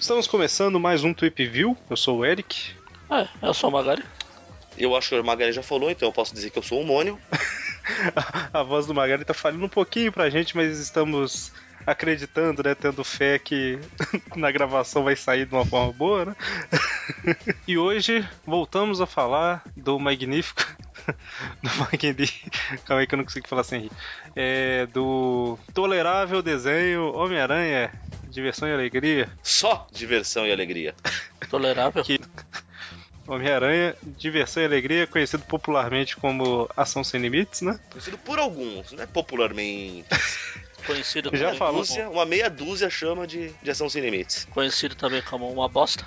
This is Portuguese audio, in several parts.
Estamos começando mais um Tweep View. Eu sou o Eric. É, eu sou o Magari. Eu acho que o Magari já falou, então eu posso dizer que eu sou o Mônio. a voz do Magari tá falhando um pouquinho pra gente, mas estamos acreditando, né? Tendo fé que na gravação vai sair de uma forma boa, né? e hoje voltamos a falar do magnífico. do magnífico. Calma aí que eu não consigo falar sem rir. É, do tolerável desenho Homem-Aranha, diversão e alegria. Só diversão e alegria. Tolerável. Que... Homem-Aranha, Diversão e Alegria, conhecido popularmente como Ação Sem Limites, né? Conhecido por alguns, né? Popularmente. Conhecido Já uma, falou. dúzia, uma meia dúzia chama de, de Ação Sem Limites. Conhecido também como uma bosta.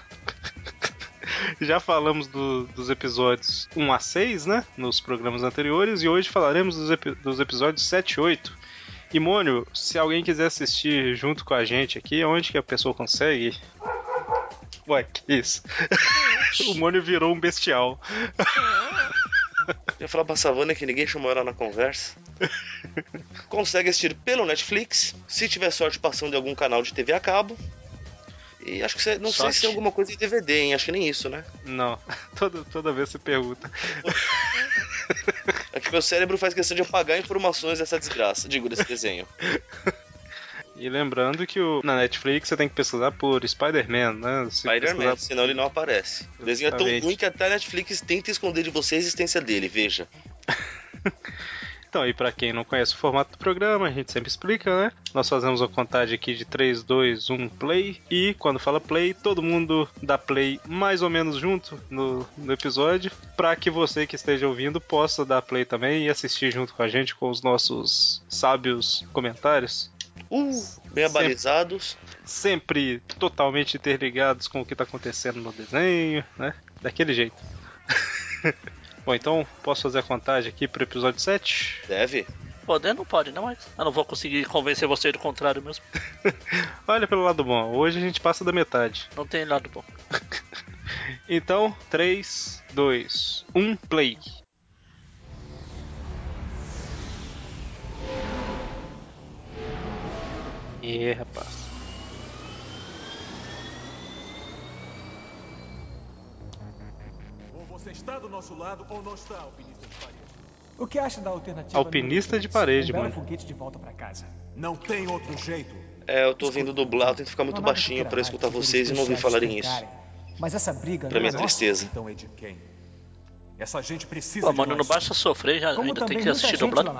Já falamos do, dos episódios 1 a 6, né? Nos programas anteriores, e hoje falaremos dos, epi dos episódios 7 e 8. E Mônio, se alguém quiser assistir junto com a gente aqui, onde que a pessoa consegue? Ué, que isso? o Mônio virou um bestial. Eu ia falar pra Savana que ninguém chamou ela na conversa. Consegue assistir pelo Netflix, se tiver sorte passando em algum canal de TV a cabo. E acho que você, não Sorte. sei se tem alguma coisa em DVD, hein? Acho que nem isso, né? Não, toda, toda vez você pergunta. É que meu cérebro faz questão de apagar informações dessa desgraça, digo, desse desenho. E lembrando que o, na Netflix você tem que pesquisar por Spider-Man, né? Se Spider-Man, pesquisar- senão ele não aparece. O desenho é tão ruim que até a Netflix tenta esconder de você a existência dele, veja. Então, e pra quem não conhece o formato do programa, a gente sempre explica, né? Nós fazemos a contagem aqui de 3, 2, 1, play. E quando fala play, todo mundo dá play mais ou menos junto no, no episódio, pra que você que esteja ouvindo possa dar play também e assistir junto com a gente com os nossos sábios comentários. Uh, bem Sempre. abalizados. Sempre totalmente interligados com o que tá acontecendo no desenho, né? Daquele jeito. Bom, então posso fazer a contagem aqui pro episódio 7? Deve. Poder não pode, não, mas eu não vou conseguir convencer você do contrário mesmo. Olha pelo lado bom, hoje a gente passa da metade. Não tem lado bom. Então, 3, 2, 1, play. E rapaz. Você está do nosso lado ou não está, alpinista de parede. O que acha da alternativa? Alpinista de parede, um mano. foguete de volta pra casa. Não tem outro jeito. É, eu tô ouvindo dublar, eu tento ficar muito Não que baixinho mais escutar que vocês e não ouvir falarem isso. Mas essa briga Pra não minha é nossa. tristeza. Então é de quem? Essa gente precisa Pô, de mano, não basta sofrer, já, Como ainda tem que assistir gente dublado.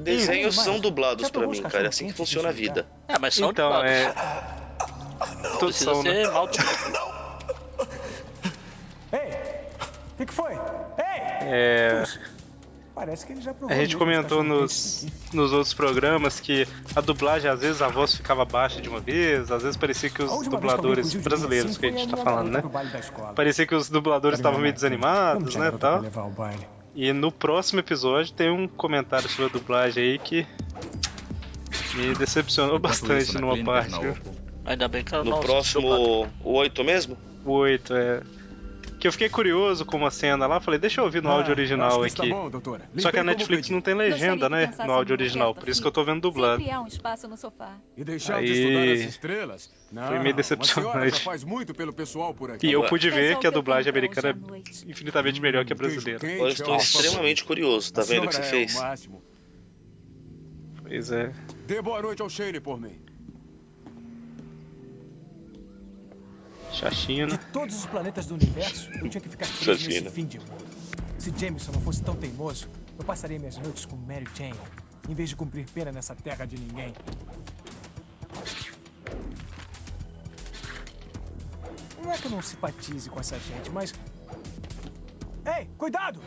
Desenhos são dublados provou mim, cara. É assim que funciona a vida. É, mas são Então, dublados. é. Todos Precisa são, né? ser mal dublado. Ei! O que, que foi? Ei! É, Parece que ele já provou. a gente os comentou nos, daqui. nos outros programas que a dublagem, às vezes, a voz ficava baixa de uma vez, às vezes parecia que os dubladores brasileiros que a gente tá falando, né? Parecia que os dubladores estavam meio desanimados, né, tal. E no próximo episódio tem um comentário sobre a dublagem aí que me decepcionou bastante numa parte? Ainda bem que eu No próximo, o 8 mesmo? O 8, é. Que eu fiquei curioso com uma cena lá, falei, deixa eu ouvir no Ah, áudio original que está aqui. bom, doutora. Só que a Netflix não tem legenda, né? No áudio original, por isso que eu tô vendo dublado. Um espaço no sofá. E deixar Aí- de estudar as estrelas? Não, Foi meio decepcionante. já faz muito pelo pessoal por aqui. E eu pude ver que a dublagem americana é infinitamente melhor que a Hum, brasileira. Eu estou extremamente curioso, tá vendo o que você é fez? Pois é. Dê boa noite ao Shane por mim. Chachina. De todos os planetas do universo, eu tinha que ficar preso nesse fim de mundo. Se Jameson não fosse tão teimoso, eu passaria minhas noites com Mary Jane, em vez de cumprir pena nessa terra de ninguém. Não é que eu não simpatize com essa gente, mas. Ei, cuidado!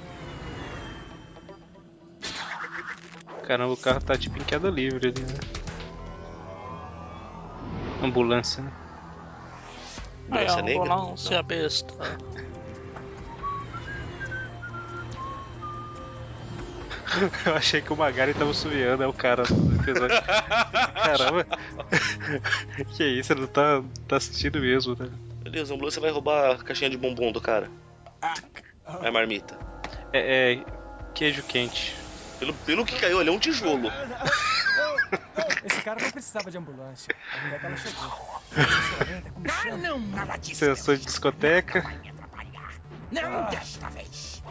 Caramba, o carro tá tipo em queda livre ali, né? Ambulância, né? É, Ambulância negra? ambulância besta. Eu achei que o Magari tava subiando, é o cara do episódio. Caramba. que isso, ele não tá, tá assistindo mesmo, né? Beleza, a ambulância vai roubar a caixinha de bombom do cara. É a marmita. É, é queijo quente. Pelo, pelo que caiu ali, é um tijolo. Esse cara não precisava de ambulância. Ainda que ela chegou. Ah, não, nada disso. Sensor de discoteca. Não desta vez.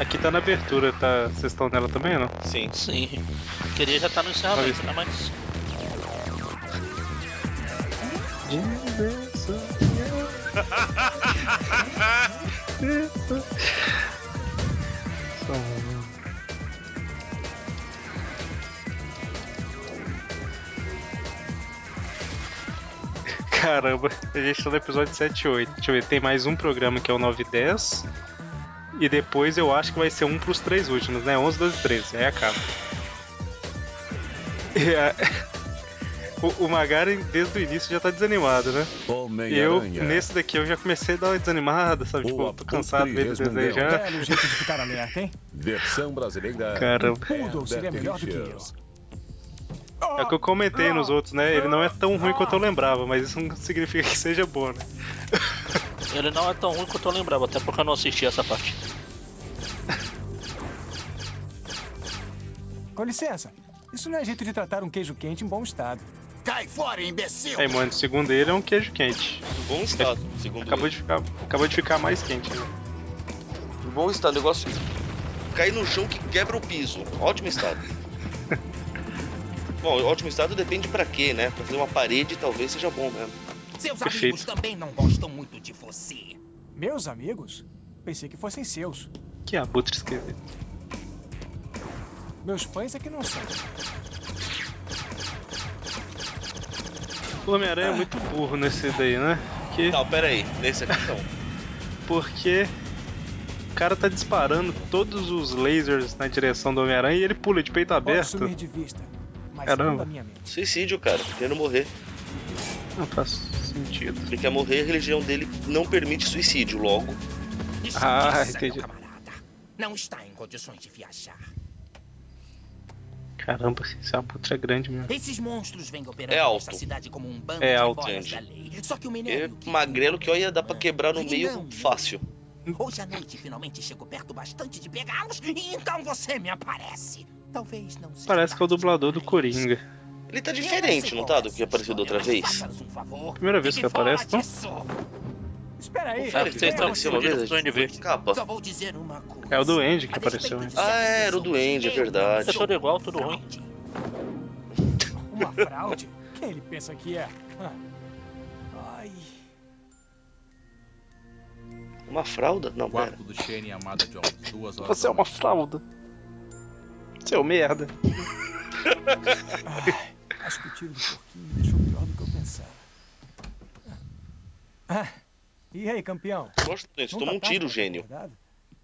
Aqui tá na abertura, tá? Vocês estão nela também ou não? Sim. Sim. Queria já estar no encerramento, né? Mas. Caramba, a gente tá no episódio 7 e 8. Deixa eu ver, tem mais um programa que é o 9 e 10. E depois eu acho que vai ser um pros três últimos, né? 11, 12 e 13. Aí acaba. E a- O, o Magaren, desde o início, já tá desanimado, né? E eu, nesse daqui, eu já comecei a dar uma desanimada, sabe? Tipo, tô cansado de ele resmungão. desenhar. Belo jeito de ficar alerta, hein? Versão brasileira. Caramba. Poodle seria melhor do que eu. É o que eu comentei nos outros, né? Ele não é tão ruim quanto eu lembrava, mas isso não significa que seja bom, né? Ele não é tão ruim quanto eu lembrava, até porque eu não assisti essa parte. Com licença. Isso não é jeito de tratar um queijo quente em bom estado. Cai fora, imbecil. Aí, mano, segundo ele, é um queijo quente. Em bom estado, segundo Acabou ele. de ficar, acabou de ficar mais quente, né? Em bom estado, negócio cair no chão que quebra o piso. Ótimo estado. Bom, ótimo estado depende pra quê, né? Pra fazer uma parede talvez seja bom mesmo. Seus Perfeito. amigos também não gostam muito de você. Meus amigos? Pensei que fossem seus. Que abutre esquisito. Meus fãs é que não são. O Homem-Aranha é muito burro nesse daí, né? Que, Não, pera aí. Nesse aqui não. porque o cara tá disparando todos os lasers na direção do Homem-Aranha e ele pula de peito Pode aberto. sumir de vista. Mas Caramba. não da minha mente. Suicídio, cara. Querendo morrer. Não faz sentido. Ele quer morrer, a religião dele não permite suicídio. Logo, Ah, entendi. meu camarada. Não está em condições de viajar. Caramba, esse abutre é grande mesmo. Esses monstros vêm operando É alto. nessa cidade como um bando É de alto, Andy. da lei. Só que o é que magrelo que olha, dá pra É. quebrar no E meio não, fácil. Hoje à noite finalmente chego perto bastante de pegá-los e então você me aparece. Talvez não seja Parece que é o dublador do. Coringa. Ele tá Eu diferente, não tá? é Do que a apareceu da outra vez? Primeira vez que aparece, não? Espera aí. Cara, ele apareceu uma vez? do Duende Verde. Capa. Só vou dizer uma coisa. É o Duende que A apareceu, né? Ah, era o Duende, é verdade. É tudo sou igual, tudo ruim. fraude. Uma fraude? Quem ele pensa que é? Ai. Uma fralda? Não, pera. Quarto do Shane Amada Jones, duas horas Você é uma fralda. Seu merda. Ai, acho que o tiro do porquinho me deixou pior do que eu pensava. Ah, e aí, campeão? Não toma tá um tiro, gênio. acordado?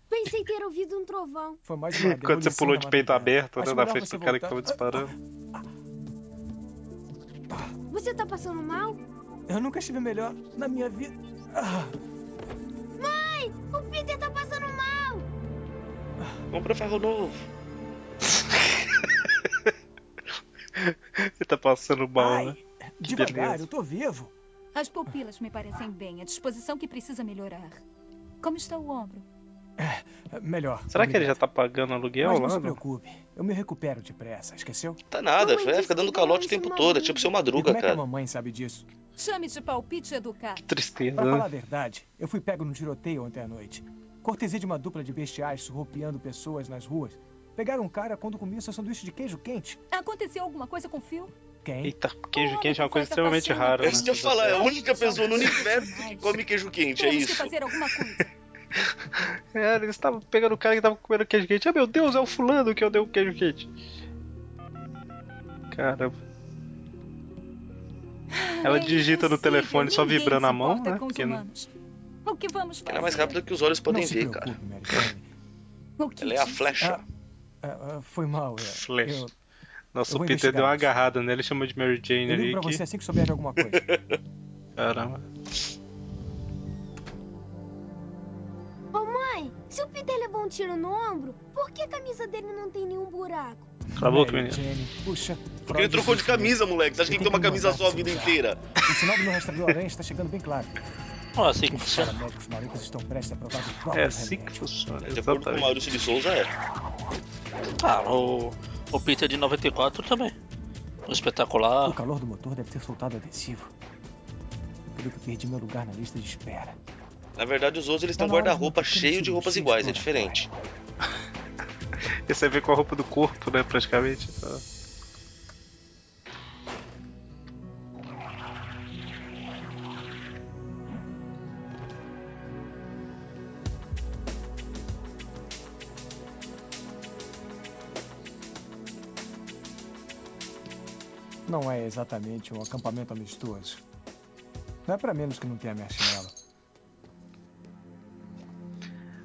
Pensei ter ouvido um trovão. Foi mais uma Quando você pulou de peito aberto, né? Na frente do cara que tava disparando. Você tá passando mal? Eu nunca estive melhor na minha vida. Ah, Mãe, o Peter tá passando mal. Compra ferro novo. Ele tá passando mal, né? ai, devagar, beleza. eu tô vivo. As pupilas me parecem bem, a disposição que precisa melhorar. Como está o ombro? É, Melhor. Será que ele já obrigado. tá pagando aluguel Mas não lá? se não? preocupe, eu me recupero depressa, esqueceu? Tá nada, Mamãe ficar dando que calote o tempo todo. É tipo ser uma E madruga, como é que a cara. mamãe sabe disso? Chame de palpite educado. Tristeza, Pra falar a né? verdade, eu fui pego num tiroteio ontem à noite. Cortesia de uma dupla de bestiais surrupiando pessoas nas ruas. Pegaram um cara quando comia seu sanduíche de queijo quente. Aconteceu alguma coisa com o Phil? Quem? Eita, queijo quente é uma homem coisa extremamente rara. É isso que eu ia falar, é a Né? única pessoa no universo que come queijo quente, é Temos que isso. fazer alguma coisa. É, eles estavam pegando o cara que tava comendo queijo quente. Ah, meu Deus, é o fulano que eu dei o queijo quente. Caramba. Ela digita no telefone só vibrando a mão, né? Porque não-. O que vamos fazer? Ela é mais rápida que os olhos podem ver, preocupe, cara. Ela é a flecha. Ah, ah, foi mal. É. Flash. Eu, Nossa, Eu Peter deu uma isso. agarrada nele e chamou de Mary Jane eu ali. pra Que... você assim que souber de alguma coisa. Caramba. Ô mãe, se o Peter levou um tiro no ombro, por que a camisa dele não tem nenhum buraco? Cala a boca, menino. Jane, puxa. Porque ele trocou de camisa, moleque. Você acha que tem que ter uma camisa só a vida inteira? O sinal do meu rastreador aranha está chegando bem claro. Ó, assim que Os funciona. paramédicos maricas estão prestes a provar o É assim que funciona. De acordo com o. Maurício de Souza, é. Ah, o, o Peter de 94 também. O espetacular. O calor do motor deve ter soltado adesivo. Pelo que perdi meu lugar na lista de espera. Na verdade, os outros eles têm um Tá de guarda-roupa cheio de roupas iguais, é diferente. Esse aí vem com a roupa do corpo, né, praticamente. Então, Não é exatamente um acampamento amistoso. Não é pra menos que não tenha marshmallow.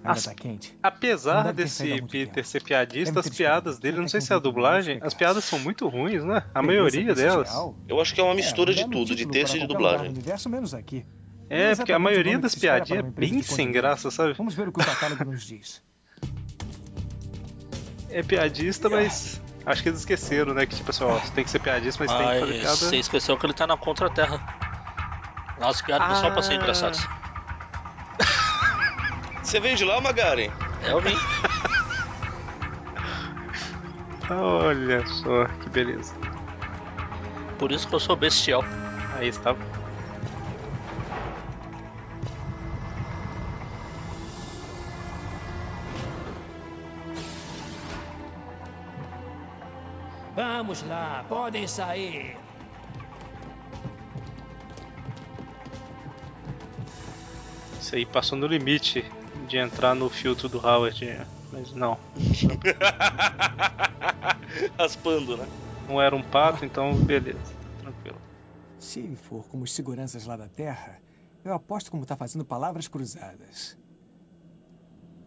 Ainda As- tá quente. Apesar desse Peter ser piadista, Deve as piadas dele, não sei se é a dublagem, as piadas são muito ruins, né? A maioria delas. Eu acho que é uma É, mistura um de tudo, de texto para e de dublagem. universo, menos aqui. É, Não porque a maioria das para piadinhas é bem sem graça, sabe? Vamos ver o que o catálogo nos diz. É piadista, mas acho que eles esqueceram, né? Que tipo assim, ó, você tem que ser piadista, mas tem que fazer piada. você esqueceu que ele tá na Contra-Terra. As piadas não são pra ser Ah. engraçadas. Você veio de lá, Magaren? É o mim. Olha só, que beleza. Por isso que eu sou bestial. Aí está. Vamos lá, podem sair. Isso aí passou no limite de entrar no filtro do Howard. Mas não. Raspando, né? Não era um pato, então beleza. Tranquilo. Se ele for como os seguranças lá da Terra, eu aposto como tá fazendo palavras cruzadas.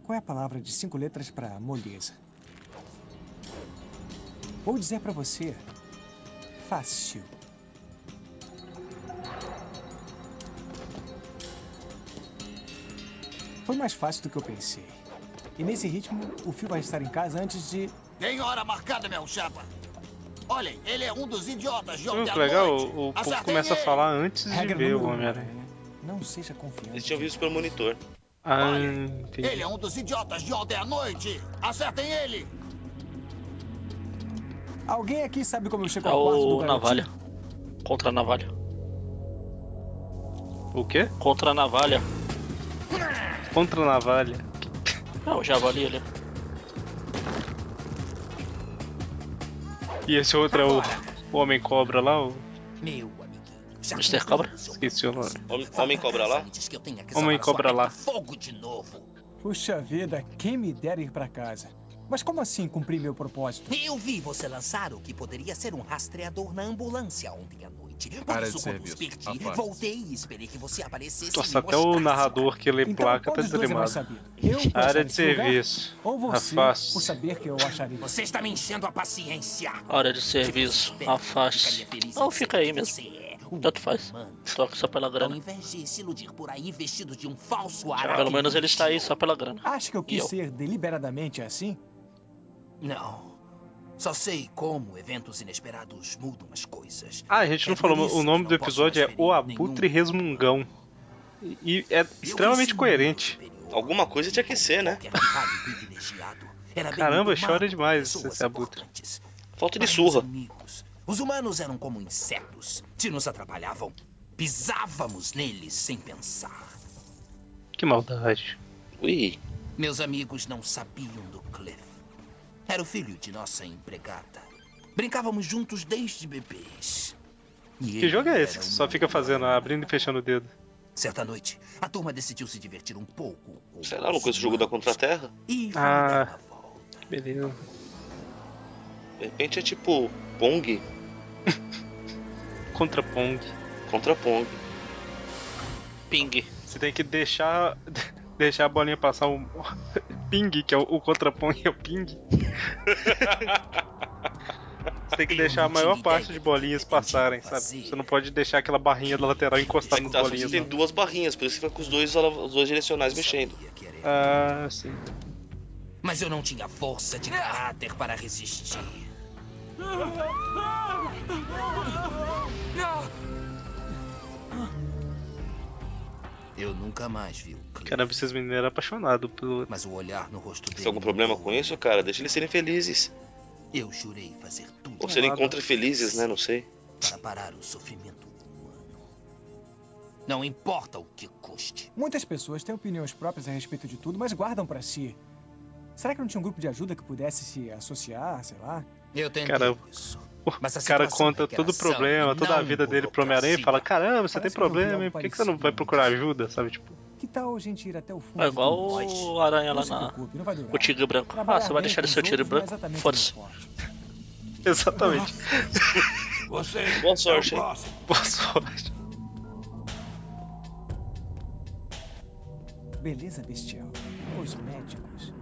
Qual é a palavra de cinco letras para moleza? Vou dizer para você. Fácil. Foi mais fácil do que eu pensei. E nesse ritmo, o Phil vai estar em casa antes de. Tem hora marcada, meu chapa. Olhem, ele é um dos idiotas de Viu ontem que à legal? noite. O, o povo começa a ele. falar antes de Regra ver o Homem-Aranha. Aranha. Não seja confiante. Eles tinham visto pelo monitor. Ah, Olhem, entendi. Ele é um dos idiotas de ontem à noite. Acertem ele. Alguém aqui sabe como eu chego É ao quarto do o garotinho? Navalha. Contra a Navalha. O quê? Contra a Navalha. Contra a navalha. É o Javali ali. E esse outro é o, o Homem Cobra lá? O... Meu amiguinho. já Mr. Cobra? Esqueci o nome. Homem, homem cobra lá? Homem cobra lá. Fogo de novo. Puxa vida, quem me dera ir pra casa. Mas como assim cumprir meu propósito? Eu vi você lançar o que poderia ser um rastreador na ambulância ontem à noite. Por Área isso, de quando os serviço. perdi, voltei e esperei que você aparecesse e Nossa, até o narrador que lê Então, placa tá é desanimado. Eu Área de esse lugar, serviço. Ou você Afaste-se. por saber que eu acharia. Você está me enchendo a paciência. Hora de Se serviço. Afaste. Não, ser fica aí mesmo. é, Tanto faz. aqui só pela Ao grana. invés de se iludir por aí vestido de um falso Pelo menos ele está aí só pela grana. Acha que eu E quis eu? ser deliberadamente assim? Não. Só sei como eventos inesperados mudam as coisas. Ah, a gente não É falou, o nome do episódio é O Abutre nenhum. Resmungão. E é Eu extremamente coerente. Alguma coisa tinha que ser, né? Caramba, chora demais esse abutre. Falta de surra. amigos, os humanos eram como insetos. Se nos atrapalhavam, pisávamos neles sem pensar. Que maldade. Ui. Meus amigos não sabiam do Cliff. Era o filho de nossa empregada. Brincávamos juntos desde bebês. E Que jogo é esse que um você só fica fazendo, abrindo e fechando o dedo? Certa noite, a turma decidiu se divertir um pouco. com Sei lá, não os conheço o jogo da Contra-Terra. E Ah. dar uma volta. Beleza. De repente é tipo Pong Contra Pong. contra Pong. Ping. Você tem que deixar. Deixar a bolinha passar o. Ping, que é o, o contra Pong é o ping. Você tem que deixar a maior parte de bolinhas passarem, sabe? Você não pode deixar aquela barrinha da lateral encostar nas tá, bolinhas. tem não. duas barrinhas, por isso fica com os dois, os dois direcionais mexendo. Ah, sim. Mas eu não tinha força de caráter para resistir. Eu nunca mais vi o Cliff, Caramba, esses meninos eram apaixonados pelo. mas o olhar no rosto dele. Tem algum problema com isso, cara? Deixa eles serem felizes. Eu jurei fazer tudo Ou serem contra felizes, né? Não sei. para parar o sofrimento humano. Não importa o que custe. Muitas pessoas têm opiniões próprias a respeito de tudo, mas guardam pra si. Será que não tinha um grupo de ajuda que pudesse se associar, sei lá? Eu tentei Cara, isso. O cara conta todo o problema, toda a vida dele pro Homem-Aranha e fala: Caramba, você tem Parece vi problema? Por que, que você não vai procurar ajuda? Sabe? Tipo, Que tal a gente ir até o fundo? É igual o aranha lá na. O tigre branco. Ah, você vai deixar ele seu tigre é branco? Foda-se. exatamente. Você Boa sorte, é o hein? próximo. Boa sorte. Beleza bestial. Os médicos.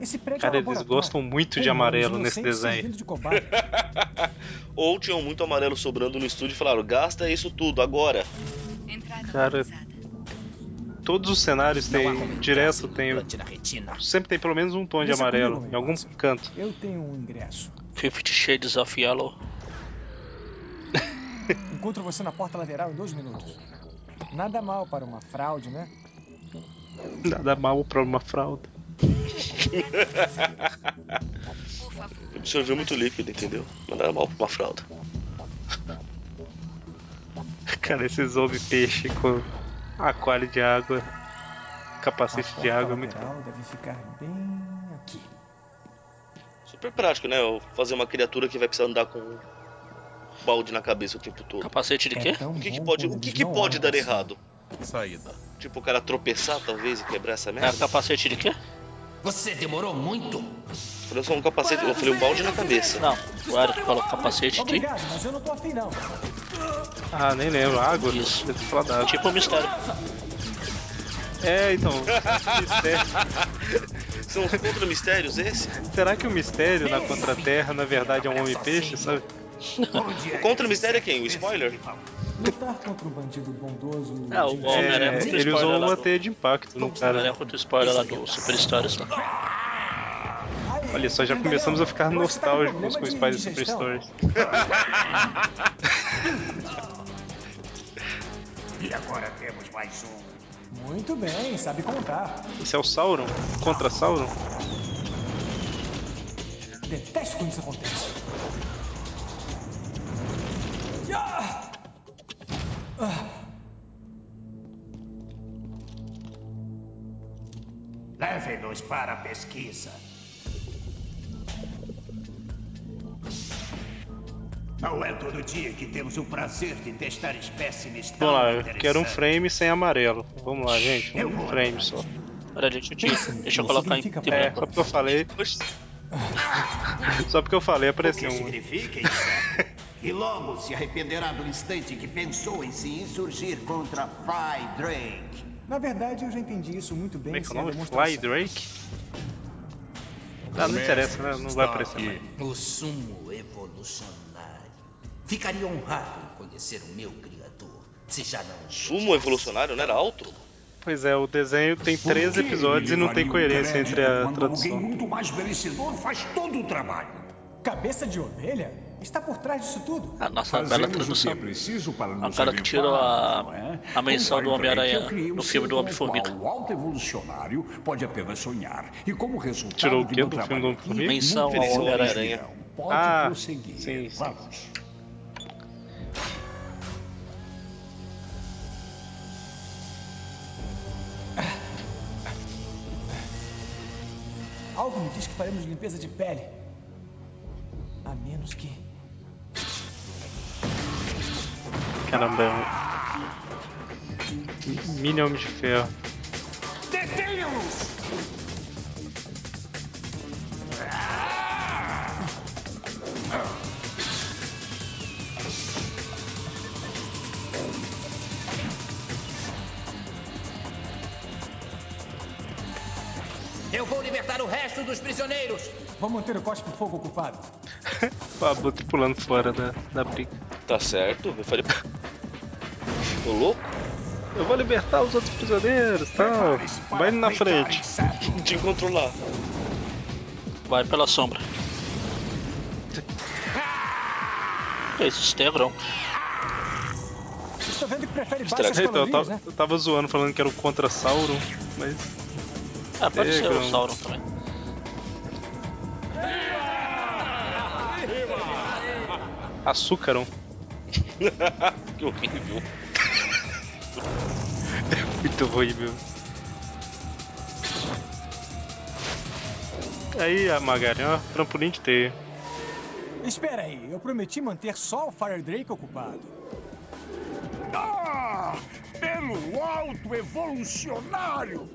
Esse prédio Cara, é eles gostam muito de amarelo nesse desenho. de. Ou tinham muito amarelo sobrando no estúdio e falaram: gasta isso tudo agora. Cara, todos os cenários como direto tem sempre tem pelo menos um tom de amarelo comigo, em algum canto. Eu tenho um ingresso. Fifty Shades of Yellow. Encontro você na porta lateral em dois minutos. Nada mal para uma fraude, né? Nada mal pra uma fralda. Absorveu muito líquido, entendeu? Mandaram mal pra uma fralda. Cara, esses homem peixe com aquário de água, capacete de água é muito bom. deve ficar bem aqui. Super prático, né? Eu Fazer uma criatura que vai precisar andar com um balde na cabeça o tempo todo. Capacete de É quê? tão O que, que pode, o que, que pode dar assim. errado? Saída. Tipo, o cara tropeçar, talvez, e quebrar essa É merda? capacete de quê? Você demorou muito? Eu falei só um capacete, eu falei um balde na cabeça. Não, o Eric falou capacete de. Obrigado, mas eu não tô afim, não. Ah, nem lembro. Água? Isso. Eu tô falando água. Tipo um mistério. É, então. São os contra-mistérios esse? Será que o mistério na Contra-Terra na verdade é um homem-peixe, sabe? O contra-mistério é quem? O spoiler? Lutar contra um bandido bondoso. É, o Homem-Aranha É, ele usou uma do- teia de impacto no Cara, né? Contra o spoiler lá do Super Stories Olha só, já começamos a ficar tá nostálgicos com os pais do Super. Stories. E agora temos mais um. Muito bem, sabe contar. Esse é o Sauron? Contra Sauron? Detesto quando isso acontece. Leve-nos para a pesquisa. Não é todo dia que temos o prazer de testar espécimes tão Vamos lá, eu quero um frame sem amarelo. Vamos lá, gente. Eu Um vou frame só. Pera, deixa eu, te, deixa eu colocar em tempo. É, só porque eu falei. Só porque eu falei O que apareceu um. significa, inseto? E logo se arrependerá do instante que pensou em se insurgir contra Fry Drake. Na verdade, eu já entendi isso muito bem Como é que é o sem a nome? Fly Drake? Ah, não interessa, né? Não vai aparecer mais. O sumo evolucionário. Ficaria honrado em conhecer o meu criador. Se já não. o sumo evolucionário, não era alto? Pois é, o desenho tem Por 13 que episódios e não tem o coerência entre a quando Alguém tradução. muito mais merecedor faz todo o trabalho. Cabeça de ovelha? Está por trás disso tudo. A nossa bela tradução. é preciso para O cara que tirou a, a menção do Homem-Aranha no filme do Homem-Formiga. O alto evolucionário pode apenas sonhar. E como resultado Tirou o meu do filme trabalho do Homem-Formiga? Menção ao Homem-Aranha. Ah, prosseguir. sim, sim. Vamos. Algo me diz que faremos limpeza de pele. Caramba, é um. Mini Homem de Ferro. Eu vou libertar o resto dos prisioneiros. Vou manter o cospe-fogo ocupado. O Abutre pulando fora da, da briga. Tá certo, eu falei. Ô louco? Eu vou libertar os outros prisioneiros tal. Vai na frente. Te encontrou lá. Vai pela sombra. Que é isso? Stegrão. Estou vendo que prefere Estraga. baixas Então, eu, tava, né? eu tava zoando falando que era o contra Sauron, mas. Ah, pode ser o Sauron também. Açúcaram. que horrível. Muito ruim, meu. Aí, a Magari, ó, trampolim de teia. Espera aí, eu prometi manter só o Fire Drake ocupado. Ah! Pelo alto evolucionário!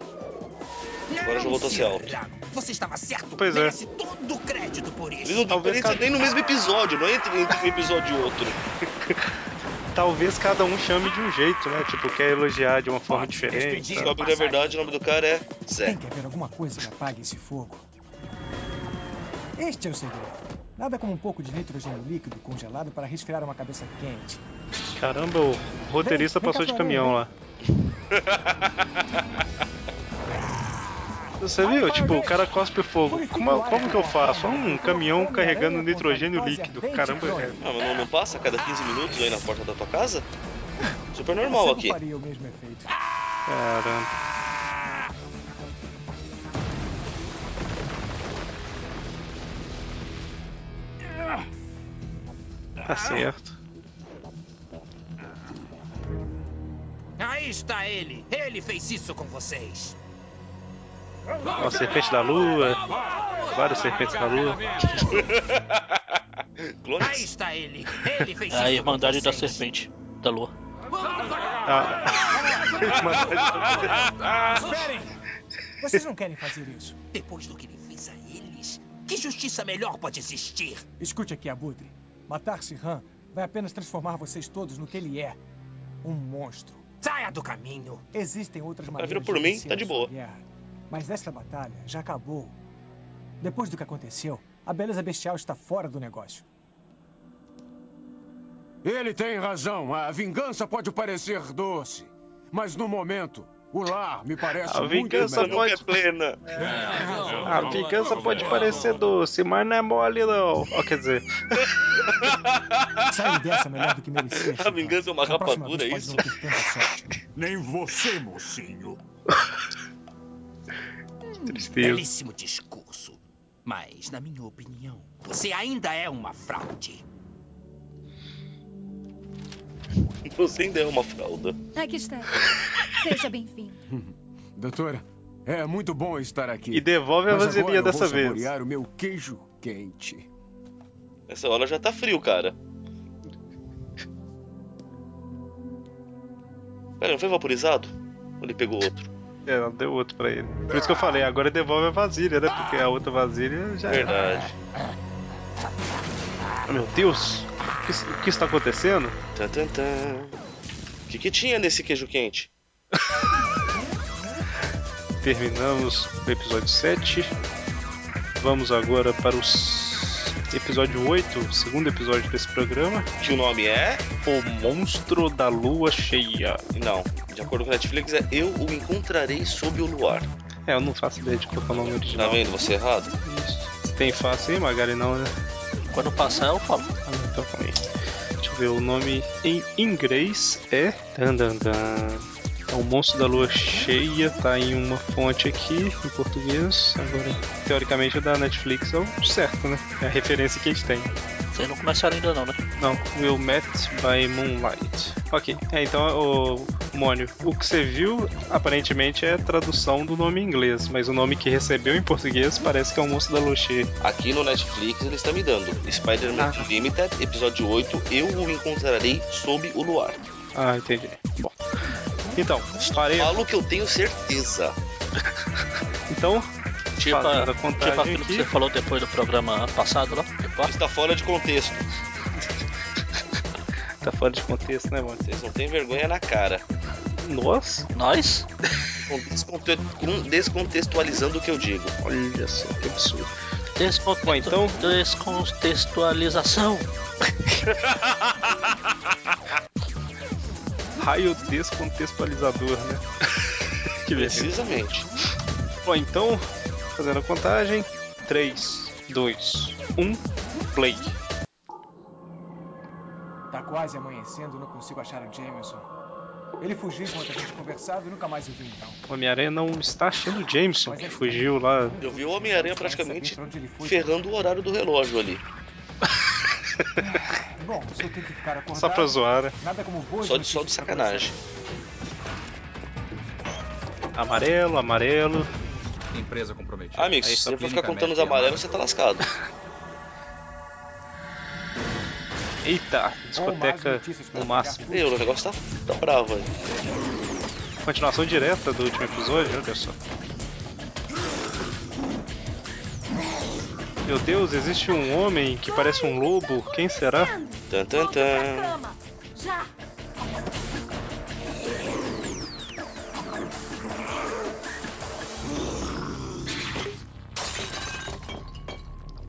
Agora já voltou a ser alto. Você estava certo. Pois é. Merece todo o crédito por isso. Talvez nem no mesmo episódio, não é entre, entre um episódio e outro. Talvez cada um chame de um jeito, né? Tipo, quer elogiar de uma forma diferente. Descobre que na verdade o nome do cara é Zé. Tem que haver alguma coisa que apague esse fogo. Este é o segredo. Nada como um pouco de nitrogênio líquido congelado para resfriar uma cabeça quente. Caramba, o roteirista Vem, vem passou de caminhão lá. Você viu? Tipo, o cara cospe fogo. Como, como que eu faço? Um caminhão carregando nitrogênio líquido. Caramba, é. Ah, mas não, não passa a cada 15 minutos aí na porta da tua casa? Super normal aqui. faria o mesmo efeito. Caramba. Tá certo. Aí está ele. Ele fez isso com vocês. Ó, serpente da lua. Vários serpentes da lua. Aí Clones? está ele. Ele fez a Irmandade da. Serpente. Da Lua. Ah. Esperem! Vocês não querem fazer isso. Depois do que ele fez a eles, que justiça melhor pode existir? Escute aqui, Abutre. Matar Sirhan vai apenas transformar vocês todos no que ele é. Um monstro. Saia do caminho. Existem outras maneiras virou por de mim, tá de boa. guerra. Mas esta batalha já acabou. Depois do que aconteceu, a beleza bestial está fora do negócio. Ele tem razão. A vingança pode parecer doce. Mas no momento, o lar me parece A muito vingança. Nunca é plena. A vingança pode parecer doce, mas não é mole não. Ó, quer dizer, Saiu dessa melhor do que merecia. A vingança é uma rapadura, é isso? Nem você, mocinho. tristeza. Belíssimo discurso. Mas, na minha opinião, você ainda é uma fraude. Você ainda é uma fralda. Aqui está. Seja bem-vindo. Doutora, é muito bom estar aqui. E devolve a Mas agora vasilhinha eu vou dessa vez. o meu queijo quente. Essa hora já tá frio, cara. Pera, não foi vaporizado? Ou ele pegou outro? É, ela deu outro pra ele. Por isso que eu falei, agora devolve a vasilha, né? Porque a outra vasilha já. Verdade. Ah, Meu Deus! O que, o que está acontecendo? Tan, tan, tan. O que, que tinha nesse queijo quente? Terminamos o episódio 7. Vamos agora para o s- episódio 8, o segundo episódio desse programa. Que o nome é. O Monstro da Lua Cheia. Não, de acordo com a Netflix, é Eu o Encontrarei Sob o Luar. É, eu não faço ideia de qual é o nome Tá original. vendo? Você errado? Isso. Tem fácil aí, Magari? Não, né? Quando passar, eu falo. Ah, então calma aí. Deixa eu ver, o nome em inglês é. Dan, dan, dan. É o Monstro da Lua Cheia, tá em uma fonte aqui, em português. Agora, teoricamente, o da Netflix é o certo, né? É a referência que a gente tem. Vocês não começaram ainda não, né? Não, Will Met by Moonlight. Ok, é, então, o Mônio, o que você viu aparentemente é a tradução do nome em inglês, mas o nome que recebeu em português parece que é o Monstro da Lua Cheia. Aqui no Netflix ele está me dando. Spider-Man Ah. Limited, episódio 8, Eu o Encontrarei Sob o Luar. Ah, entendi. Bom. Então, parei. Falo que eu tenho certeza. Então, Tipo, a- tipo aquilo que aqui. você falou depois do programa passado lá. Tipo, Está fora de contexto. Tá fora de contexto, né, mano? Vocês não têm vergonha na cara. Nossa, nós? Com- descontextualizando o que eu digo. olha só que absurdo. Desconte... Bom, então- Descontextualização. Raio descontextualizador, né? que. Precisamente. Bom, então, fazendo a contagem: 3, 2, 1, play. quase amanhecendo, não consigo achar o Jameson. Ele fugiu enquanto a gente conversava e nunca mais o vi então. O Homem-Aranha não está achando o Jameson, que fugiu lá. Eu vi o Homem-Aranha praticamente ferrando o horário do relógio ali. Bom, se eu tenho que ficar acordado... Só pra zoar, né? Nada como boas Só de, só de sacanagem. Amarelo, amarelo. Empresa comprometida. Amigo, se você for ficar contando os amarelos, você tá lascado. Eita, discoteca no máximo. Meu, o negócio tá, tá bravo aí. Continuação direta do último episódio, olha só. Meu Deus, existe um homem que parece um lobo. Quem será? Tan, tan, tan.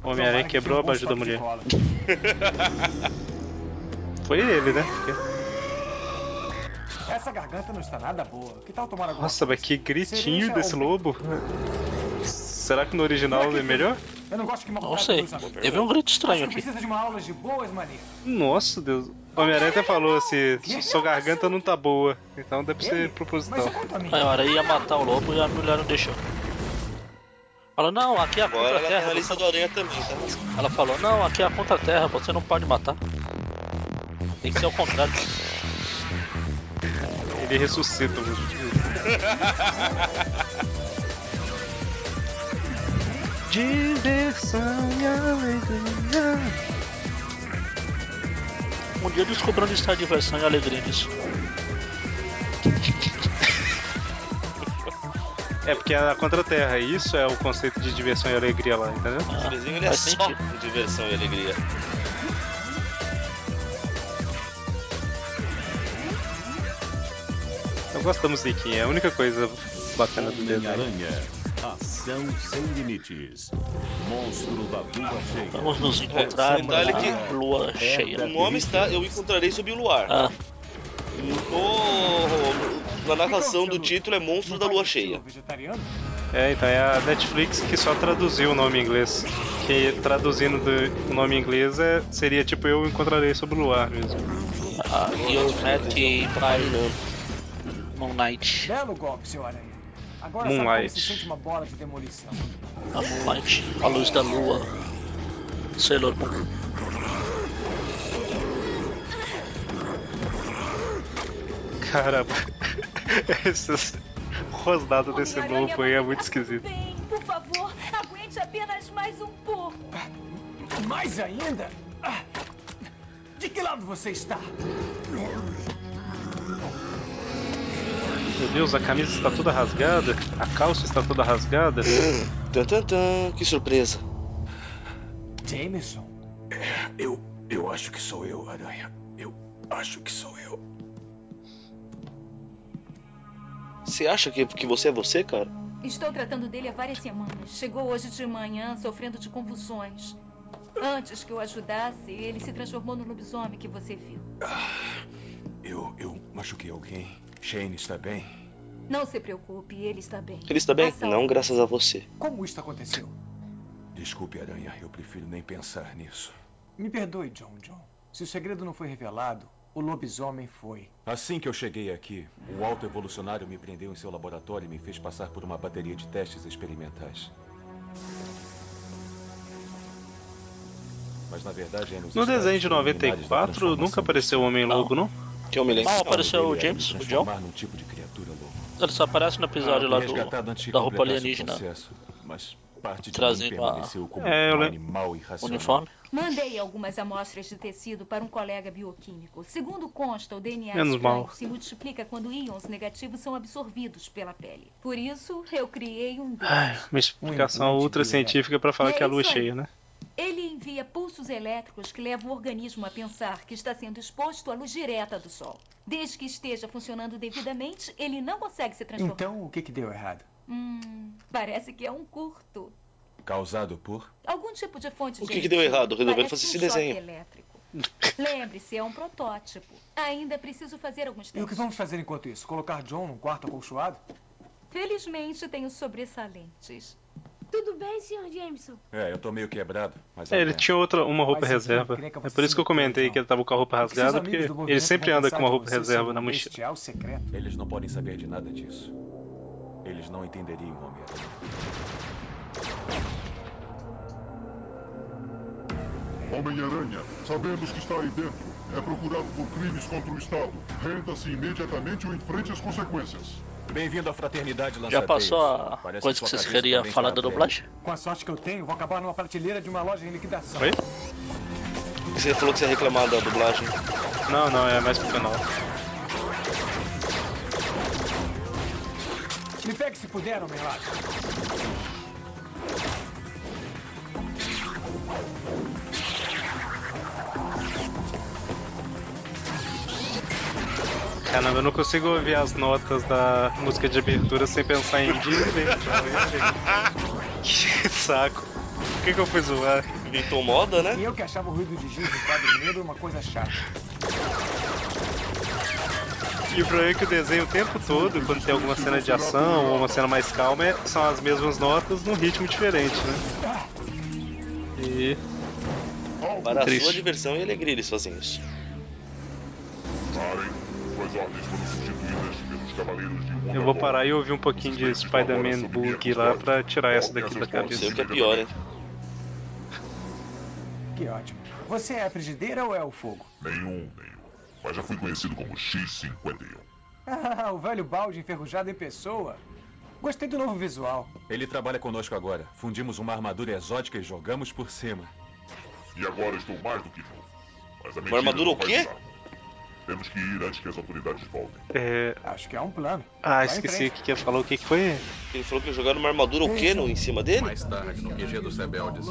Homem-Aranha quebrou a abajur da mulher. Foi ele, né? Essa garganta não está nada boa. Que tal tomar alguma Nossa, mas que gritinho desse lobo. Será que no original é melhor? Eu não gosto que Não sei. Teve um grito estranho aqui. Precisa de uma aula de boas maneiras. Nossa, Deus. O Homem-Aranha até falou assim: sua garganta não tá boa. Então deve ser proposital. Aí a hora ia matar o lobo e a mulher não deixou. Falou, não, aqui é a Agora ela tá contra-terra. na lista do Aranha também, tá? Ela falou, não, aqui é a contra-terra, você não pode matar. Tem que ser o contrário. Ele ressuscita o Diversão e alegria. Um dia eu descobri onde está a diversão e a alegria nisso. É porque é a contra-terra, isso é o conceito de diversão e alegria lá, entendeu? O desenho ele é só sentido. diversão e alegria. Eu gosto da musiquinha, é a única coisa bacana do desenho. Homem-Aranha. Sem limites. Monstro da lua cheia. Vamos nos encontrar É, na que- lua cheia. O nome está Eu Encontrarei Sob o Luar. Ah, No, na narração do título é Monstros da Lua Cheia. É, então é a Netflix que só traduziu o nome em inglês. Que traduzindo do- o nome em inglês é, seria tipo Eu Encontrarei Sobre o Luar mesmo. ah, You're Met by Moon Knight. Belo golpe, aranha. Agora Moonlight. sabe como se sente uma bola de demolição. A Moonlight, a luz da lua. Sailor Moon. Caramba, essas rosnadas desse lobo aí é muito esquisito. Bem, por favor, aguente apenas mais um pouco. Mais ainda? Ah, De que lado você está? Meu Deus, a camisa está toda rasgada, a calça está toda rasgada. Tan, tan, tan, que surpresa. Jameson? Eu. Eu acho que sou eu, Aranha. Eu acho que sou eu. Você acha que, que você é você, cara? Estou tratando dele há várias semanas. Chegou hoje de manhã sofrendo de convulsões. Antes que eu ajudasse, ele se transformou no lobisomem que você viu. Eu. Eu machuquei alguém. Shane está bem? Não se preocupe, ele está bem. Ele está bem? Não, graças a você. Como isso aconteceu? Desculpe, Aranha. Eu prefiro nem pensar nisso. Me perdoe, John John. Se o segredo não foi revelado, o lobisomem foi. Assim que eu cheguei aqui, o alto evolucionário me prendeu em seu laboratório e me fez passar por uma bateria de testes experimentais. Mas na verdade é No desenho de estágios preliminares da 94 nunca apareceu o Homem-Lobo, não? Que eu me lembro. Não, apareceu o James, me o John. tipo de criatura louca. Ele só aparece no episódio Ah, lá do, da roupa alienígena. processo, mas parte de Trazendo a- É, eu um le- animal irracional. Uniforme. Mandei algumas amostras de tecido para um colega bioquímico. Segundo consta, o DNA Menos mal. se multiplica quando íons negativos são absorvidos pela pele. Por isso, eu criei um. Ai, uma explicação ultra científica pra falar É que a lua é isso aí. cheia, né? Ele envia pulsos elétricos que levam o organismo a pensar que está sendo exposto à luz direta do Sol. Desde que esteja funcionando devidamente, ele não consegue se transformar. Então, o que, que deu errado? Hum, parece que é um curto. Causado por? Algum tipo de fonte O de que que deu errado? Resolveram fazer um esse choque desenho. elétrico. Lembre-se, é um protótipo. Ainda preciso fazer alguns E o testes. que vamos fazer enquanto isso? Colocar John num quarto acolchoado? Felizmente tenho sobressalentes. Tudo bem, Sr. Jameson? É, eu tô meio quebrado, mas... É, ele tinha outra, uma roupa reserva. É por isso que eu comentei então. que ele tava com a roupa rasgada, porque ele sempre anda com uma roupa você reserva na um mochila. Eles não podem saber de nada disso. Eles não entenderiam, Homem-Aranha. Homem-Aranha, sabemos que está aí dentro. É procurado por crimes contra o Estado. Renda-se imediatamente ou enfrente as consequências. Bem-vindo à Fraternidade Já Lançadeiros. passou a Parece coisa sua que vocês queriam falar da dublagem? Com a sorte que eu tenho, vou acabar numa prateleira de uma loja em liquidação. Oi? Você falou que você ia reclamar da dublagem. Não, não, é mais pro final. Me pegue se puder, homem lá. Caramba, eu não consigo ouvir as notas da música de abertura sem pensar em Disney. que saco. Por que, que eu fui zoar? Inventou moda, né? E eu que achava o ruído de giz no quadro negro uma coisa chata. E o problema é que o desenho o tempo todo, quando tem alguma cena de ação ou uma cena mais calma, é- são as mesmas notas num ritmo diferente, né? E. Para a sua diversão e alegria eles fazem isso. Parem. Eu vou parar e ouvir um pouquinho de Spider-Man Bug lá pra tirar essa daqui da cabeça. Sei o que é pior, hein? Que ótimo. Você é a frigideira ou é o fogo? Nenhum, nenhum. Mas já fui conhecido como X-51. Ah, o velho balde enferrujado em pessoa. Gostei do novo visual. Ele trabalha conosco agora. Fundimos uma armadura exótica e jogamos por cima. E agora estou mais do que novo. Mas a Uma armadura o quê? Temos que ir antes que as autoridades voltem. É. Acho que é um plano. Ah, Vai esqueci o que que ia falar. O que que foi? Ele falou que jogaram uma armadura o quê no, em cima dele? Mais tarde, no QG dos rebeldes.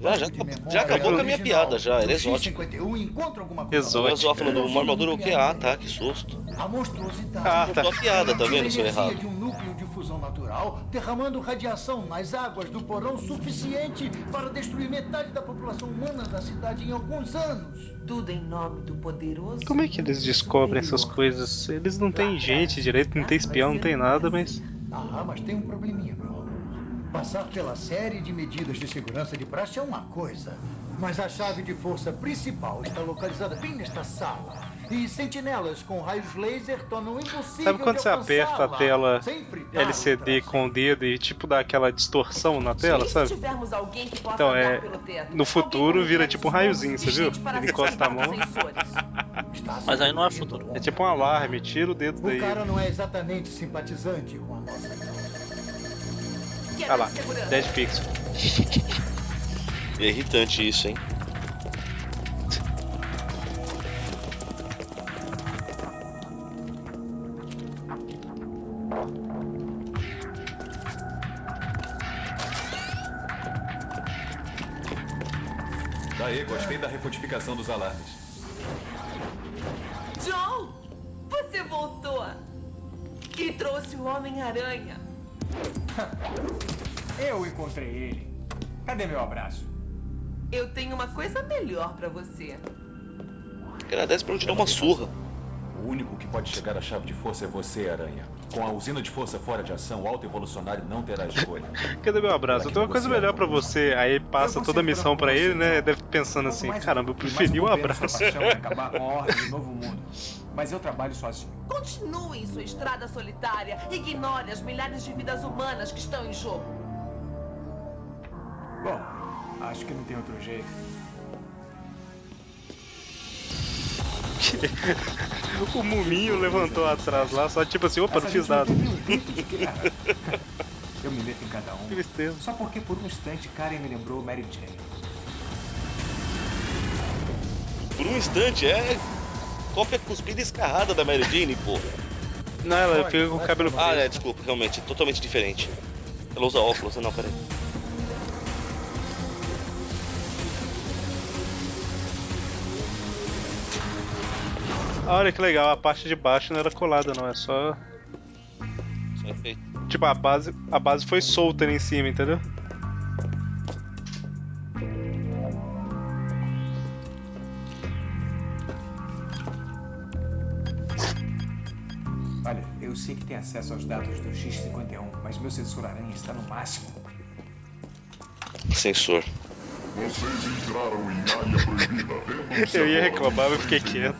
Já, já, já acabou com a minha piada, já. Ele é exótico. X-51 encontra alguma coisa Eu Exótico. só falando uma armadura o quê? Ah, tá, que susto. A monstruosidade. Ah, Contou a piada, tá vendo? Seu errado. Fusão natural, derramando radiação nas águas do porão suficiente para destruir metade da população humana da cidade em alguns anos. Tudo em nome do poderoso. Como é que eles descobrem essas coisas? Eles não têm gente direito, não tem espião, não tem nada, mas. Ah, mas tem um probleminha, meu. Passar pela série de medidas de segurança de praxe é uma coisa, mas a chave de força principal está localizada bem nesta sala. E sentinelas com raios laser tornam impossível Sabe quando você aperta a tela LCD com o dedo e tipo dá aquela distorção na tela, se sabe? tivermos alguém que possa Então é. pelo teto? No futuro vira tipo um raiozinho, você viu? Ele encosta a mão. Mas aí não é futuro. É tipo um alarme, tira o dedo O daí. cara não é exatamente simpatizante com a nossa Ah lá, Dead Pixel. É irritante isso, hein? Gostei da recodificação dos alarmes. John, você voltou. E trouxe o Homem-Aranha. Eu encontrei ele. Cadê meu abraço? Eu tenho uma coisa melhor pra você. Agradece pra não te dar uma surra. O único que pode chegar à chave de força é você, Aranha. Com a usina de força fora de ação, o alto evolucionário não terá escolha. Cadê meu abraço? Eu tenho uma coisa melhor pra você. Aí passa toda a missão pra ele, né? Deve pensando assim: caramba, eu preferi o abraço. É acabar com a ordem do novo mundo. Mas eu trabalho sozinho. Continue em sua estrada solitária. Ignore as milhares de vidas humanas que estão em jogo. Bom, acho que não tem outro jeito. o muminho levantou atrás lá, só tipo assim: opa, não fiz nada. Eu me meto em cada um. Tristeza. Só porque por um instante Karen me lembrou Mary Jane. Por um instante, é. Cópia cuspida e escarrada da Mary Jane, pô. Não, ela fica com o cabelo Ah, preso. é, desculpa, realmente, totalmente diferente. Ela usa óculos, não, peraí. Olha que legal, a parte de baixo não era colada, não, é só. Só efeito. Tipo, a base, a base foi solta ali em cima, entendeu? Olha, eu sei que tem acesso aos dados do X-51, mas meu sensor aranha está no máximo. Sensor. Vocês entraram em área proibida. Eu ia agora reclamar, mas fiquei quieto.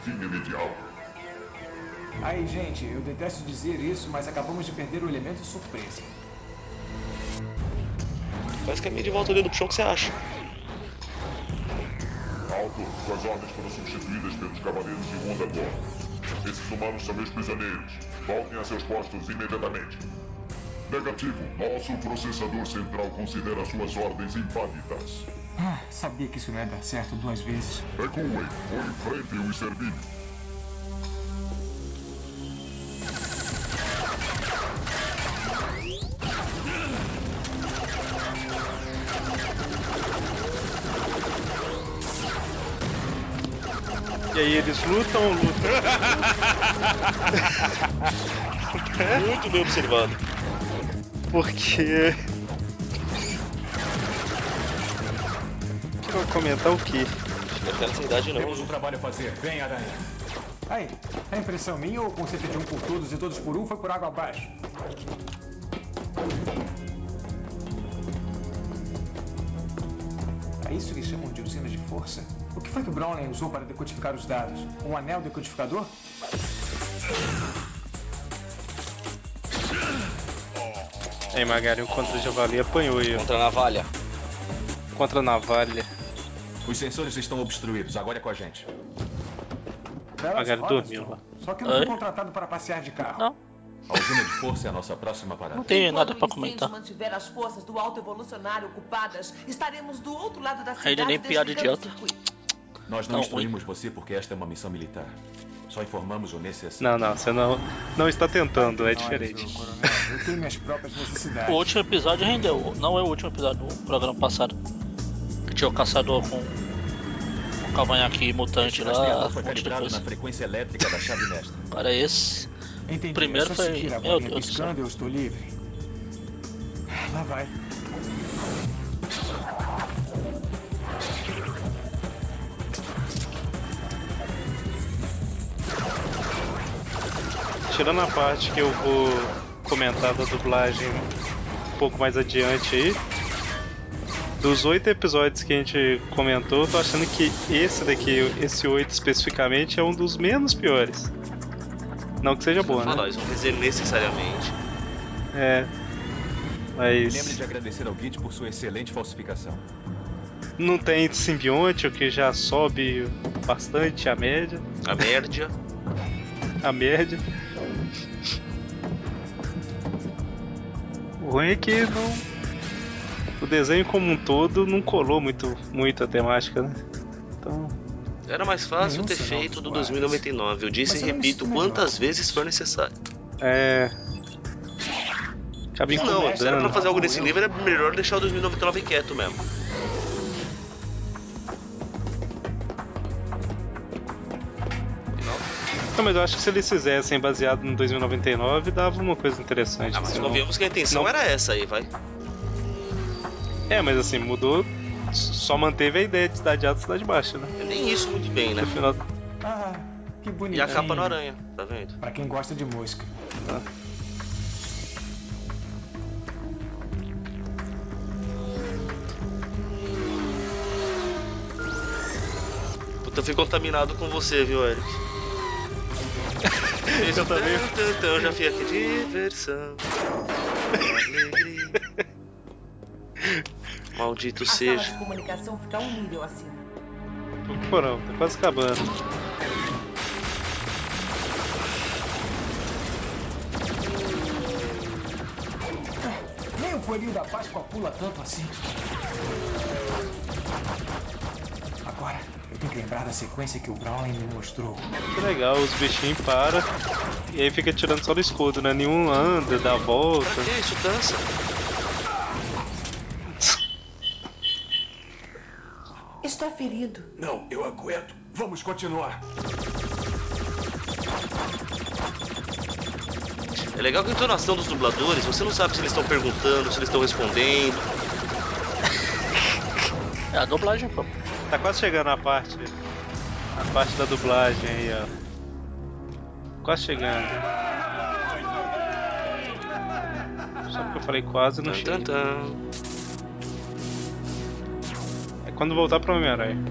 Aí, gente, eu detesto dizer isso, mas acabamos de perder o elemento surpresa. Faz caminho de volta ali do puxão que você acha. Alto, suas ordens foram substituídas pelos cavaleiros de Wundagore. Esses humanos são meus prisioneiros. Voltem a seus postos imediatamente. Negativo. Nosso processador central considera suas ordens inválidas. Ah, sabia que isso não ia dar certo duas vezes. Recuem ou enfrentem o extermínio. E aí eles lutam ou lutam? Muito bem observado. Porque. Comentar o quê? Eu quero essa idade não. Temos um trabalho a fazer. Vem, Aranha. Aí, é impressão minha ou o conceito de um por todos e todos por um foi por água abaixo? É isso que chamam de usinas de força? O que foi que o Brownlee usou para decodificar os dados? Um anel decodificador? Aí, Magari, contra Javali apanhou aí. Contra a Os sensores estão obstruídos. Agora é com a gente. Belas rodas, dormiu lá. Só que eu não fui contratado para passear de carro. Não. A usina de força é a nossa próxima parada. Não tem nada incêndio comentar. mantiver as forças do alto evolucionário ocupadas, estaremos do outro lado da Ainda cidade nem piada idiota. Nós não Não, instruímos você porque esta é uma missão militar. Só informamos o necessário. Não, não, você não, não está tentando, é diferente. ô, coronel, eu tenho minhas próprias necessidades. O último episódio rendeu. Não é o último episódio, o programa passado. Tinha o caçador com o cavanhaque mutante Este lá. foi calibrado na frequência elétrica da chave mestra. Agora é esse. Entendi. Primeiro só foi- meu Deus piscando eu estou livre. Lá vai. Tirando a parte que eu vou comentar da dublagem um pouco mais adiante aí. Dos oito episódios que a gente comentou, eu tô achando que esse daqui, esse oito especificamente, é um dos menos piores. Não que seja bom, Falar, né? eles vão dizer necessariamente. É. Lembre Mas de agradecer ao Git por sua excelente falsificação. não tem simbionte, o que já sobe bastante a média. A média. A média. O ruim é que não. O desenho como um todo não colou muito, muito a temática, né? Então. Era mais fácil Nenhum ter feito do guardas. 2099. Eu disse Mas e não repito quantas melhor. vezes for necessário. É. Acaba Não, se era pra fazer algo nesse nível, era melhor deixar o 2099 quieto mesmo. Não, mas eu acho que se eles fizessem baseado no 2099, dava uma coisa interessante. Ah, mas não- convenhamos que a intenção não- era essa aí, vai. É, mas assim, mudou. Só manteve a ideia de cidade alta e cidade baixa, né? Nem isso muito bem, né? No final. Ah, que E bonitinho. a capa no aranha, tá vendo? Pra quem gosta de música. Puta, eu fui contaminado com você, viu, Eric? Eu também. Então eu já fui aqui. Diversão. Alegria. Maldito A sala seja. de comunicação fica um nível acima. Pô, não, tá quase acabando. Nem o coelhinho da Páscoa pula tanto assim. Agora, eu tenho que lembrar da sequência que o Brown me mostrou. Que legal, os bichinhos param e aí fica tirando só do escudo, né? Nenhum anda, dá a volta. Pra que isso cansa? Ferido. Não, eu aguento. Vamos continuar. É legal que a entonação dos dubladores, você não sabe se eles estão perguntando, se eles estão respondendo. É a dublagem, pô. Tá quase chegando a parte. A parte da dublagem aí, ó. Quase chegando. Só porque eu falei quase não Tan, chega. tan, tan. Quando voltar pro Homem-Aranha.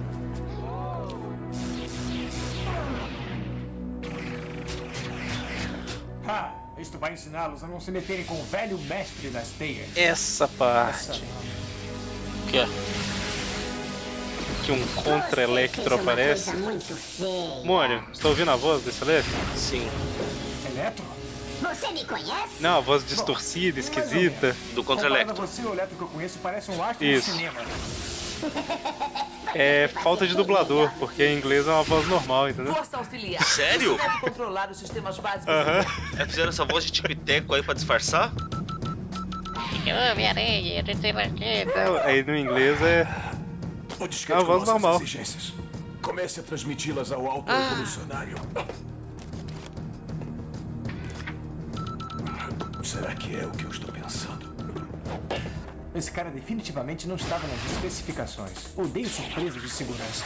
Ah, isto vai ensiná-los a não se meterem com o velho mestre das teias. Essa parte. O que é? Que um contra-electro aparece. Mônio, você tá ouvindo a voz desse elétrico? Sim. Eletro? Você me conhece? Não, a voz distorcida, esquisita. Do contra-electro. você, o eletro que eu conheço parece um astro Isso. do cinema. É falta de dublador, porque em inglês é uma voz normal, entendeu? Força auxiliar. Sério? Você deve controlar os sistemas básicos. Aham. É, fizeram essa voz de tico e teco aí pra disfarçar? Homem-Aranha, raqueta. É, Aí no inglês é. O É uma voz normal. exigências. Comece a transmiti-las ao alto Ah. evolucionário. Será que é o que eu estou pensando? Esse cara definitivamente não estava nas especificações. Odeio surpresas de segurança.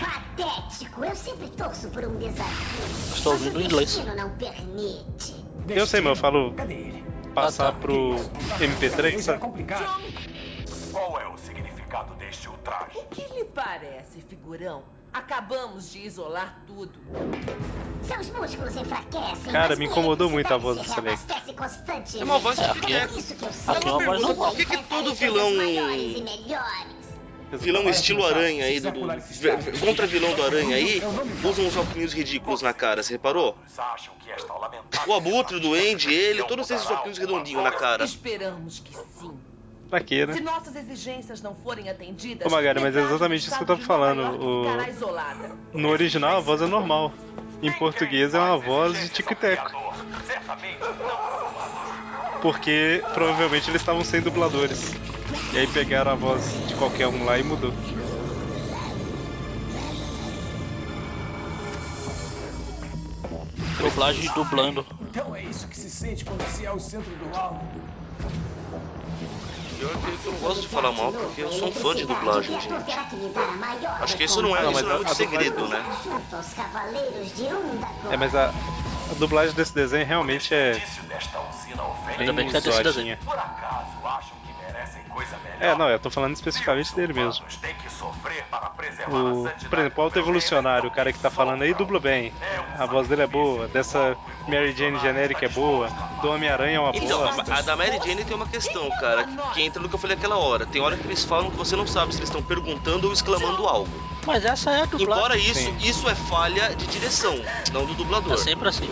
Patético. Eu sempre torço por um desafio. Estou ouvindo o em inglês. não permite. Eu sei, mas eu falo Cadê ele? passar pro MP3, Isso é sabe? complicado. Qual é o significado deste ultraje? O que lhe parece, figurão? Acabamos de isolar tudo. Seus músculos enfraquecem. Cara, me incomodou muito a voz eletricidade desse se reabastece constantemente. É uma voz de É, e eu é por que, que todo vilão. Vilão estilo aranha aí, do, do, contra vilão do aranha aí, usam uns óculos ridículos na cara, você reparou? O abutre do Andy, ele, todos esses óculos redondinhos na cara. Esperamos que sim. Pra quê, Se né? nossas exigências não forem atendidas, Ô, Magari, mas é exatamente isso que eu tô falando, o-. No original a voz é normal. Em português é uma voz de tico e teco. Certamente Porque provavelmente eles estavam sem dubladores. E aí pegaram a voz de qualquer um lá e mudou. Dublagem dublando. Então é isso que se sente quando se é o centro do alvo. Pior que eu não gosto de falar mal, porque eu sou um fã de dublagem, gente. Acho que isso não é, Não, isso mas não é a- muito segredo, né? É, mas a, a dublagem desse desenho realmente é bem bem que é desse zoadinha. Por acaso acham coisa melhor? É, não, eu tô falando especificamente dele mesmo. O, por exemplo, o Alto Evolucionário, o cara que tá falando aí dubla bem. A voz dele é boa, dessa Mary Jane genérica é boa, do Homem-Aranha é uma Então, bosta. a, a da Mary Jane tem uma questão, cara, que entra no que eu falei aquela hora. Tem hora que eles falam que você não sabe se eles estão perguntando ou exclamando algo. Mas essa é a dublagem. Embora isso, Sim. isso é falha de direção, não do dublador. É sempre assim.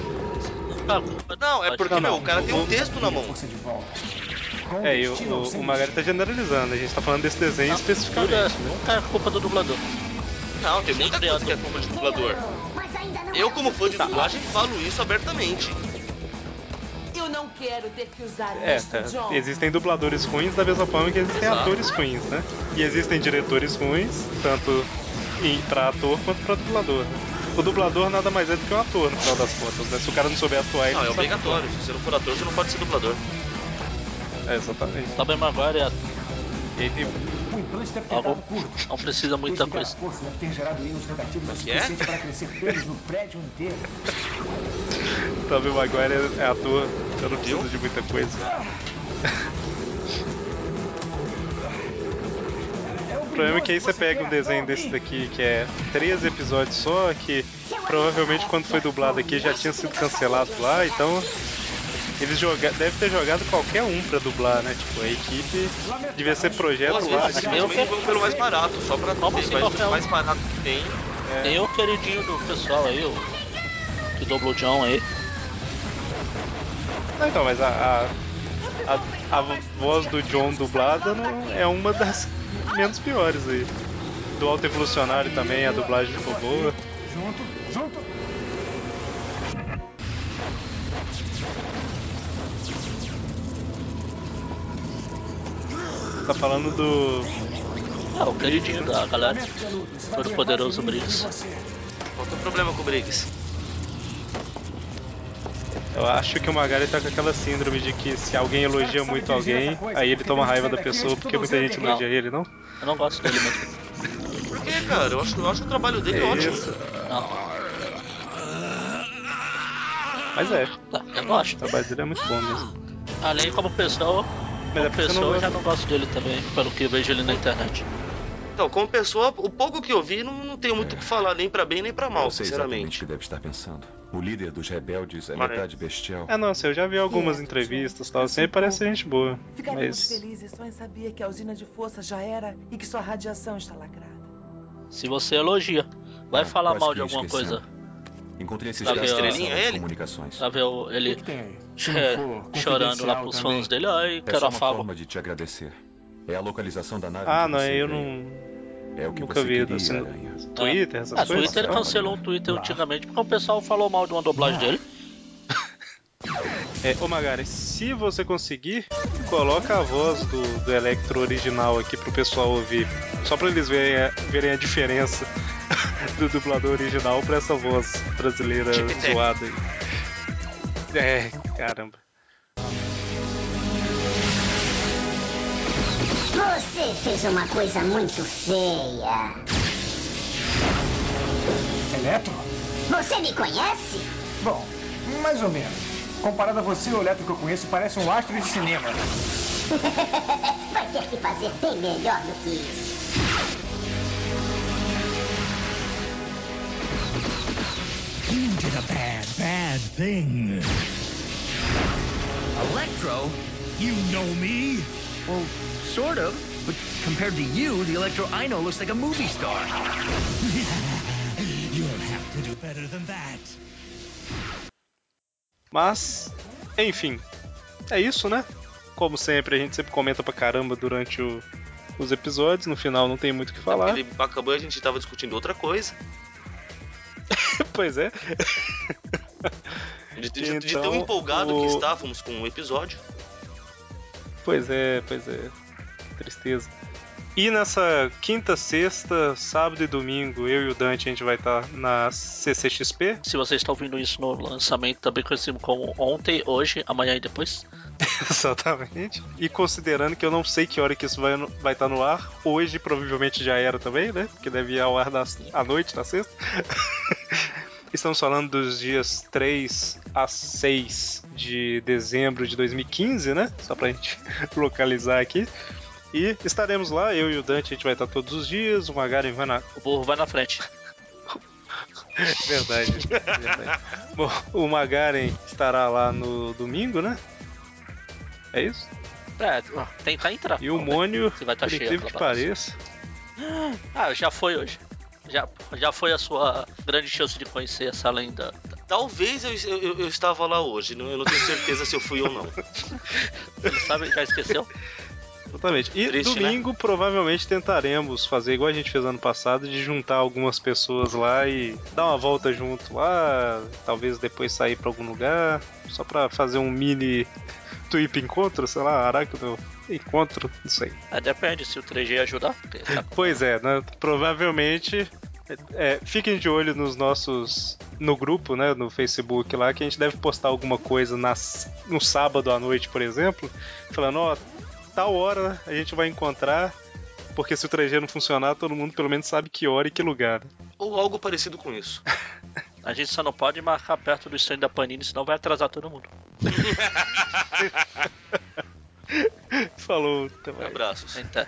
Não, é porque, Não, meu, não. o cara tem um texto na mão. É, e o, o, o Magari tá generalizando, a gente tá falando desse desenho é, especificamente. né? nunca é culpa do dublador. Não, tem muita coisa que é culpa de dublador. Não Eu, é como fã de dublagem, falo isso abertamente. Eu não quero ter que usar É, isso, tá. John. existem dubladores ruins da mesma forma que existem Exato. atores ruins, né? E existem diretores ruins, tanto pra ator quanto pra dublador. O dublador nada mais é do que um ator, no final das contas, né? Se o cara não souber atuar, ele Não, é sabe obrigatório. Se você não for ator, você não pode ser dublador. É, exatamente. Tobey Maguire é- E, e- O implante deve ter Algo- dado curto. não precisa muita Desligar coisa. força deve ter gerado íons negativos o que é? suficiente para crescer pelos no prédio inteiro. Tobey Maguire é, é ator, eu não preciso de muita coisa. O problema é que aí você pega um desenho desse daqui que é três episódios só, que provavelmente quando foi dublado aqui já tinha sido cancelado lá, então eles joga devem ter jogado qualquer um pra dublar, né? Tipo, a equipe devia ser projeto às lá. vezes simplesmente vão pelo mais barato, só pra ter assim, mais, mais barato que tem. Tem o queridinho do pessoal aí, o que dubla o John aí. Não, então, mas a, a, a, a voz do John dublada não é uma das menos piores aí. Do Alto Evolucionário também, a dublagem ficou boa. Junto, junto. Tá falando do. É, o queridinho da galera. Todo poderoso Briggs. Qual é o problema com o Briggs? Eu acho que o Magari tá com aquela síndrome de que se alguém elogia muito alguém, aí ele toma raiva da pessoa porque muita gente elogia ele, não? Eu não gosto dele mesmo. Por que, cara? Eu acho, eu acho o trabalho dele É ótimo. isso. Não. Mas é. Tá, eu gosto. O trabalho dele é muito bom mesmo. Além como pessoa, é porque você pessoa não eu já não gosto dele também, pelo que eu vejo ele na internet. Então, como pessoa, o pouco que eu vi, não, não tenho muito o que falar, nem pra bem nem pra mal, Eu sei exatamente o sinceramente. que deve estar pensando. O líder dos rebeldes é Mas- metade bestial. É, nossa, eu já vi algumas entrevistas e tal, assim, ele parece gente boa. Ficaríamos Mas. felizes só em saber que a usina de força já era e que sua radiação está lacrada. Se você elogia, vai Ah, falar mal que de alguma esquecendo. coisa. Encontrei esse Pra ver esquema a- na sala de comunicações. Pra ver o- ele Se não é, chorando lá pros também. fãs dele. Ai, É quero só uma afago. forma de te agradecer. É a localização da nave Ah, não, eu veio. não. É o que Nunca você vi, queria, assim, Aranha. Twitter, essas Ah, coisas. Twitter ele cancelou um Twitter antigamente porque o pessoal falou mal de uma dublagem dele. É, ô Magari, se você conseguir, coloca a voz do, do Electro original aqui pro pessoal ouvir. Só pra eles verem a, verem a diferença do dublador original pra essa voz brasileira Tic-tac. zoada aí. É, caramba. Você fez uma coisa muito feia. Eletro? Você me conhece? Bom, mais ou menos. Comparado a você, o Eletro que eu conheço parece um astro de cinema. Vai ter que fazer bem melhor do que isso. You did a bad, bad thing. Electro? You know me? Well, sort of. But compared to you, the Electro I know looks like a movie star. You'll have to do better than that. Mas, enfim, é isso, né? Como sempre, a gente sempre comenta pra caramba durante o- os episódios. No final não tem muito o que falar. Ele acabou e a gente tava discutindo outra coisa. pois é. De, de- de Então, tão empolgado o- que estávamos com o episódio. Pois é, pois é. Tristeza. E nessa quinta, sexta, sábado e domingo, eu e o Dante a gente vai estar na CCXP. Se você está ouvindo isso no lançamento, também conhecido como ontem, hoje, amanhã e depois. Exatamente. E considerando que eu não sei que hora que isso vai estar vai tá no ar, hoje provavelmente já era também, né? Porque deve ir ao ar das, à noite, na sexta. Estamos falando dos dias 3 a 6 de dezembro de 2015, né? Só pra gente localizar aqui. E estaremos lá, eu e o Dante, a gente vai estar todos os dias, o Magaren vai na. O burro vai na frente. Verdade, verdade. Bom, o Magaren estará lá no domingo, né? É isso? É, ó, tentar entrar. E o Mônio, estar por cheio incrível que pareça, Ah, já foi hoje. Já, já foi a sua grande chance de conhecer essa lenda. Talvez eu, eu, eu estava lá hoje, não- eu não tenho certeza se eu fui ou não. Não sabe, já esqueceu? Exatamente. E Triste, né? domingo provavelmente tentaremos fazer igual a gente fez ano passado, de juntar algumas pessoas lá e dar uma volta junto lá, talvez depois sair pra algum lugar, só pra fazer um mini Tweep encontro, sei lá, Aracno encontro, não sei. Ah, depende se o 3G ajudar. tá Pois é, né? Provavelmente. é, fiquem de olho nos nossos. no grupo, né? No Facebook lá, que a gente deve postar alguma coisa nas, no sábado à noite, por exemplo, falando, ó, tal hora a gente vai encontrar. Porque se o 3G não funcionar, todo mundo pelo menos sabe que hora e que lugar. Ou algo parecido com isso. A gente só não pode marcar perto do stand da Panini, senão vai atrasar todo mundo. Falou, até mais. Abraços. Até.